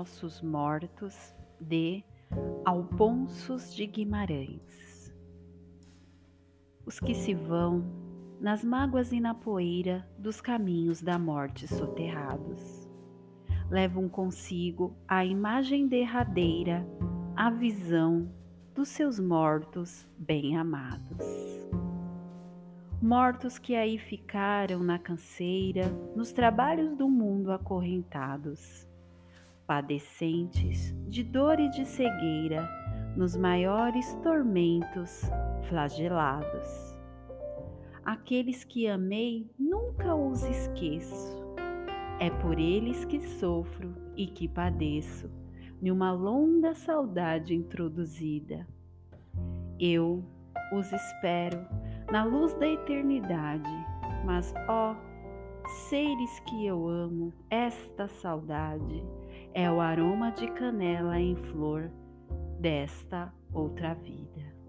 ossos mortos de Alponsos de Guimarães. Os que se vão nas mágoas e na poeira dos caminhos da morte soterrados, levam consigo a imagem derradeira, a visão dos seus mortos bem amados. Mortos que aí ficaram na canseira, nos trabalhos do mundo acorrentados padecentes de dor e de cegueira, nos maiores tormentos flagelados. Aqueles que amei nunca os esqueço. É por eles que sofro e que padeço, numa longa saudade introduzida. Eu os espero na luz da eternidade, mas ó, seres que eu amo, esta saudade é o aroma de canela em flor desta outra vida.